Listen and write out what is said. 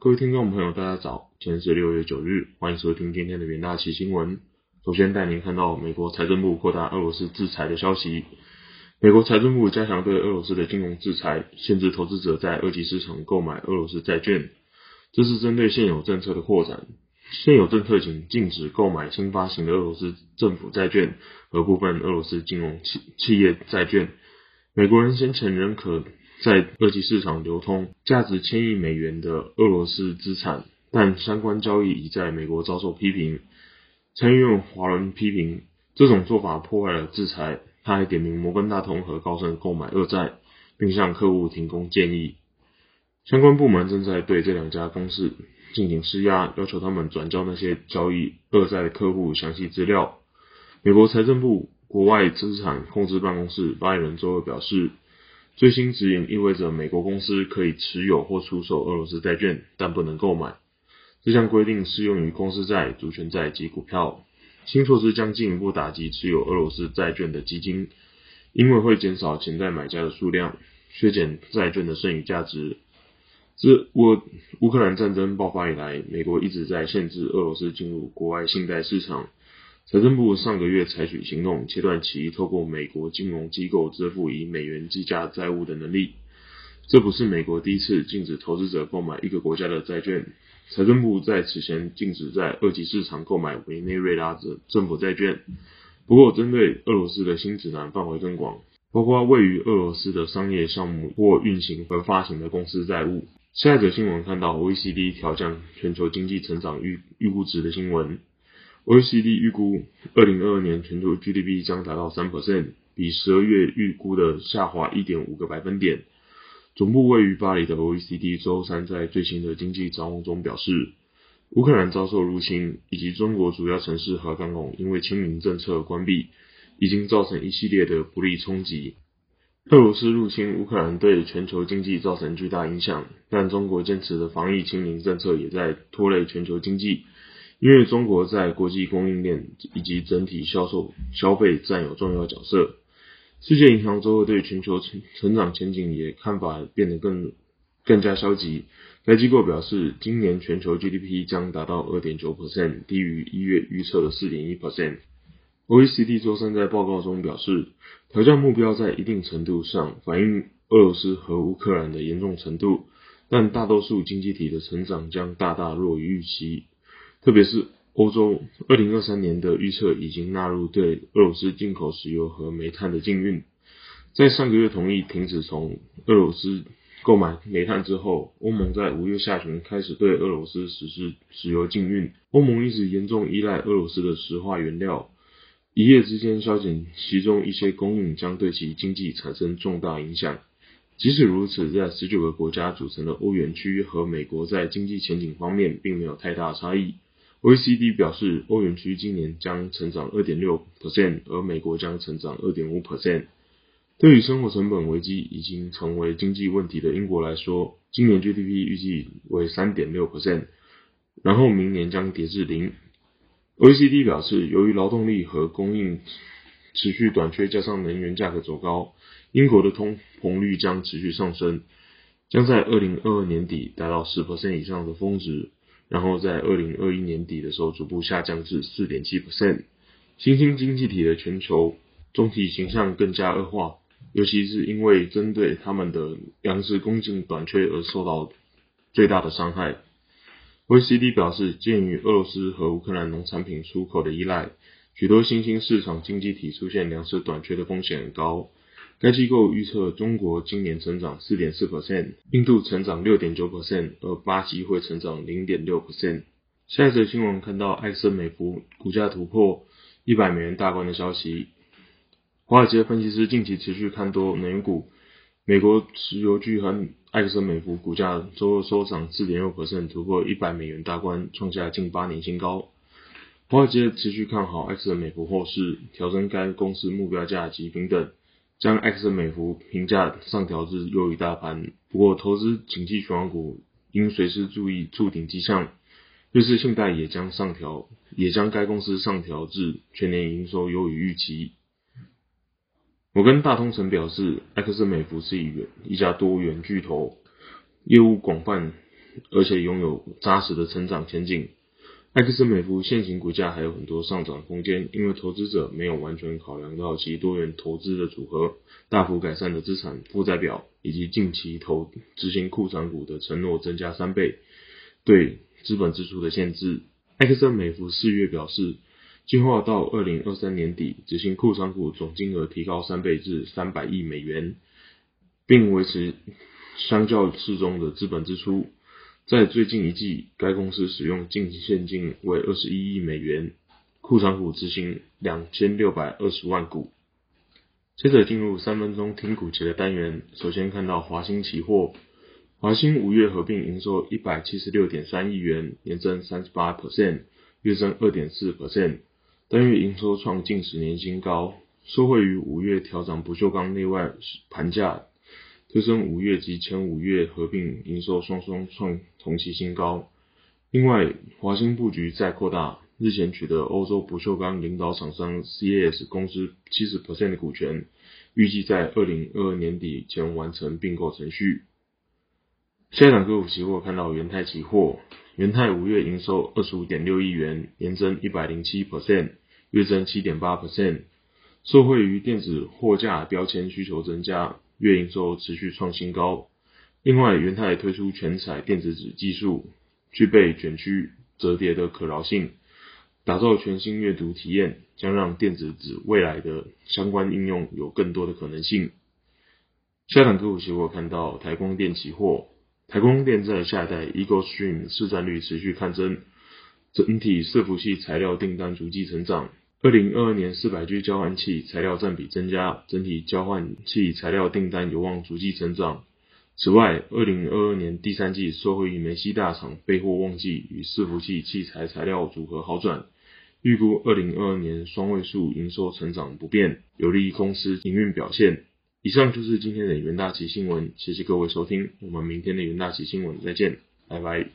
各位听众朋友，大家早，今天是六月九日，欢迎收听今天的元大旗新闻。首先带您看到美国财政部扩大俄罗斯制裁的消息。美国财政部加强对俄罗斯的金融制裁，限制投资者在二级市场购买俄罗斯债券。这是针对现有政策的扩展。现有政策仅禁止购买新发行的俄罗斯政府债券和部分俄罗斯金融企企业债券。美国人先前仍可。在二级市场流通价值千亿美元的俄罗斯资产，但相关交易已在美国遭受批评。参议院华伦批评这种做法破坏了制裁，他还点名摩根大通和高盛购买恶债，并向客户提供建议。相关部门正在对这两家公司进行施压，要求他们转交那些交易恶债的客户详细资料。美国财政部国外资产控制办公室发言人周二表示。最新指引意味着美国公司可以持有或出售俄罗斯债券，但不能购买。这项规定适用于公司债、主权债及股票。新措施将进一步打击持有俄罗斯债券的基金，因为会减少潜在买家的数量，削减债券的剩余价值。自乌乌克兰战争爆发以来，美国一直在限制俄罗斯进入国外信贷市场。财政部上个月采取行动，切断其透过美国金融机构支付以美元计价债务的能力。这不是美国第一次禁止投资者购买一个国家的债券。财政部在此前禁止在二级市场购买委内瑞拉的政府债券。不过，针对俄罗斯的新指南范围更广，包括位于俄罗斯的商业项目或运行和发行的公司债务。下一则新闻看到 OECD 调降全球经济成长预预估值的新闻。OECD 预估，二零二二年全球 GDP 将达到三 percent，比十二月预估的下滑一点五个百分点。总部位于巴黎的 OECD 周三在最新的经济展望中表示，乌克兰遭受入侵，以及中国主要城市和港口因为清零政策关闭，已经造成一系列的不利冲击。俄罗斯入侵乌克兰对全球经济造成巨大影响，但中国坚持的防疫清零政策也在拖累全球经济。因为中国在国际供应链以及整体销售消费占有重要角色，世界银行周二对全球成成长前景也看法变得更更加消极。该机构表示，今年全球 GDP 将达到二点九 percent，低于一月预测的四点一 percent。OECD 周三在报告中表示，调降目标在一定程度上反映俄罗斯和乌克兰的严重程度，但大多数经济体的成长将大大弱于预期。特别是欧洲，二零二三年的预测已经纳入对俄罗斯进口石油和煤炭的禁运。在上个月同意停止从俄罗斯购买煤炭之后，欧盟在五月下旬开始对俄罗斯实施石油禁运。欧盟一直严重依赖俄罗斯的石化原料，一夜之间削减其中一些供应，将对其经济产生重大影响。即使如此，在十九个国家组成的欧元区和美国在经济前景方面并没有太大差异。OECD 表示，欧元区今年将成长2.6%，而美国将成长2.5%。对于生活成本危机已经成为经济问题的英国来说，今年 GDP 预计为3.6%，然后明年将跌至零。OECD 表示，由于劳动力和供应持续短缺，加上能源价格走高，英国的通膨率将持续上升，将在2022年底达到10%以上的峰值。然后在二零二一年底的时候，逐步下降至四点七 percent。新兴经济体的全球总体形象更加恶化，尤其是因为针对他们的粮食供应短缺而受到最大的伤害。OCD 表示，鉴于俄罗斯和乌克兰农产品出口的依赖，许多新兴市场经济体出现粮食短缺的风险很高。该机构预测中国今年成长四点四 percent，印度成长六点九 percent，而巴西会成长零点六 percent。下一则新闻看到埃克森美孚股价突破一百美元大关的消息。华尔街分析师近期持续看多能源股，美国石油巨亨埃克森美孚股价周二收涨四点六 percent，突破一百美元大关，创下近八年新高。华尔街持续看好埃克森美孚后市，调整该公司目标价及平等。将 X 美孚评价上调至优于大盘，不过投资景气循环股应随时注意触顶迹象。瑞士信贷也将上调，也将该公司上调至全年营收优于预期。我跟大通城表示，X 美孚是一一家多元巨头，业务广泛，而且拥有扎实的成长前景。埃克森美孚现行股价还有很多上涨空间，因为投资者没有完全考量到其多元投资的组合、大幅改善的资产负债表，以及近期投执行库存股的承诺增加三倍对资本支出的限制。埃克森美孚四月表示，计划到二零二三年底执行库存股总金额提高三倍至三百亿美元，并维持相较适中的资本支出。在最近一季，该公司使用净现金为二十一亿美元，库存股执行两千六百二十万股。接着进入三分钟听股节的单元，首先看到华兴期货，华兴五月合并营收一百七十六点三亿元，年增三十八 percent，月增二点四 percent，单月营收创近十年新高，受惠于五月调涨不锈钢内外盘价。推升五月及前五月合并营收双双创同期新高。另外，华兴布局再扩大，日前取得欧洲不锈钢领导厂商 CAS 公司七十 percent 的股权，预计在二零二二年底前完成并购程序。下一档个股期货看到元泰期货，元泰五月营收二十五点六亿元，年增一百零七 percent，月增七点八 percent，受惠于电子货架标签需求增加。月营收持续创新高。另外，元泰推出全彩电子纸技术，具备卷曲折叠的可挠性，打造全新阅读体验，将让电子纸未来的相关应用有更多的可能性。下档个股期货看到台光电期货，台光电在下一代 Eagle Stream 市占率持续看增，整体伺服器材料订单逐季成长。二零二二年四百 G 交换器材料占比增加，整体交换器材料订单有望逐季成长。此外，二零二二年第三季受惠于梅西大厂备货旺季与伺服器器材材料组合好转，预估二零二二年双位数营收成长不变，有利于公司营运表现。以上就是今天的元大旗新闻，谢谢各位收听，我们明天的元大旗新闻再见，拜拜。